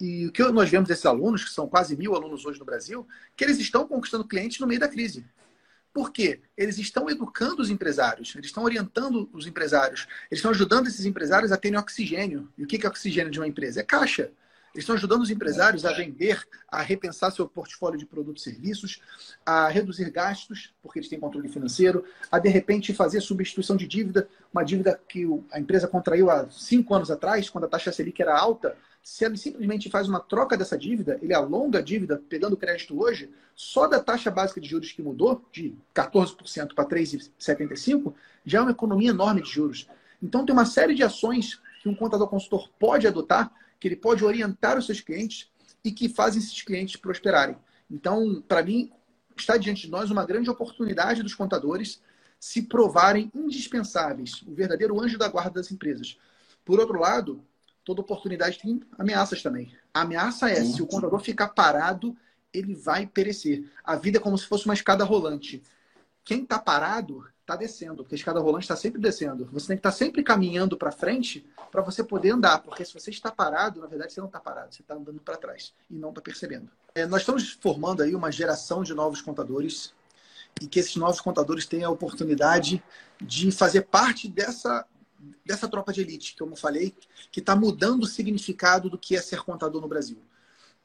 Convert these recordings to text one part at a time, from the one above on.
E o que nós vemos desses alunos, que são quase mil alunos hoje no Brasil, que eles estão conquistando clientes no meio da crise. Por quê? Eles estão educando os empresários, eles estão orientando os empresários, eles estão ajudando esses empresários a terem oxigênio. E o que é oxigênio de uma empresa? É caixa. Eles estão ajudando os empresários a vender, a repensar seu portfólio de produtos e serviços, a reduzir gastos, porque eles têm controle financeiro, a de repente fazer substituição de dívida, uma dívida que a empresa contraiu há cinco anos atrás, quando a taxa Selic era alta, se ele simplesmente faz uma troca dessa dívida, ele alonga a dívida, pegando crédito hoje, só da taxa básica de juros que mudou, de 14% para 3,75%, já é uma economia enorme de juros. Então, tem uma série de ações que um contador consultor pode adotar, que ele pode orientar os seus clientes e que fazem esses clientes prosperarem. Então, para mim, está diante de nós uma grande oportunidade dos contadores se provarem indispensáveis, o verdadeiro anjo da guarda das empresas. Por outro lado, toda oportunidade tem ameaças também. A ameaça é, se o contador ficar parado, ele vai perecer. A vida é como se fosse uma escada rolante. Quem está parado está descendo, porque a escada rolante está sempre descendo. Você tem que estar tá sempre caminhando para frente para você poder andar, porque se você está parado, na verdade você não está parado, você está andando para trás e não está percebendo. É, nós estamos formando aí uma geração de novos contadores e que esses novos contadores tenham a oportunidade de fazer parte dessa dessa tropa de elite, como eu falei, que está mudando o significado do que é ser contador no Brasil.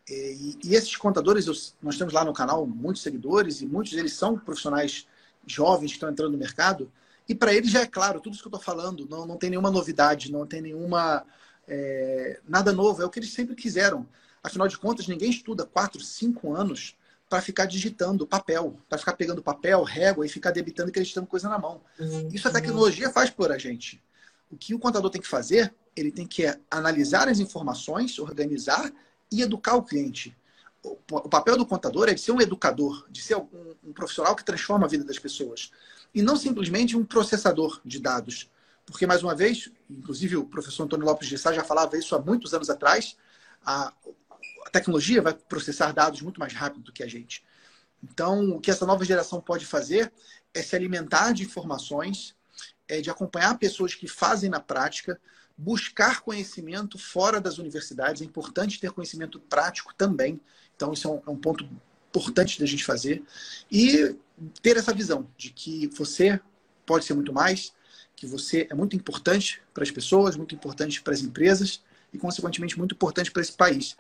E, e esses contadores, nós temos lá no canal muitos seguidores e muitos deles são profissionais jovens que estão entrando no mercado. E para eles já é claro, tudo isso que eu estou falando, não, não tem nenhuma novidade, não tem nenhuma. É, nada novo, é o que eles sempre quiseram. Afinal de contas, ninguém estuda quatro, cinco anos para ficar digitando papel, para ficar pegando papel, régua e ficar debitando e acreditando coisa na mão. Uhum. Isso a tecnologia faz por a gente. O que o contador tem que fazer, ele tem que analisar as informações, organizar e educar o cliente. O papel do contador é de ser um educador, de ser um, um profissional que transforma a vida das pessoas. E não simplesmente um processador de dados. Porque, mais uma vez, inclusive o professor Antônio Lopes de Sá já falava isso há muitos anos atrás, a, a tecnologia vai processar dados muito mais rápido do que a gente. Então, o que essa nova geração pode fazer é se alimentar de informações, é de acompanhar pessoas que fazem na prática, buscar conhecimento fora das universidades. É importante ter conhecimento prático também. Então, isso é um, é um ponto importante da gente fazer. E ter essa visão de que você pode ser muito mais, que você é muito importante para as pessoas, muito importante para as empresas e, consequentemente, muito importante para esse país.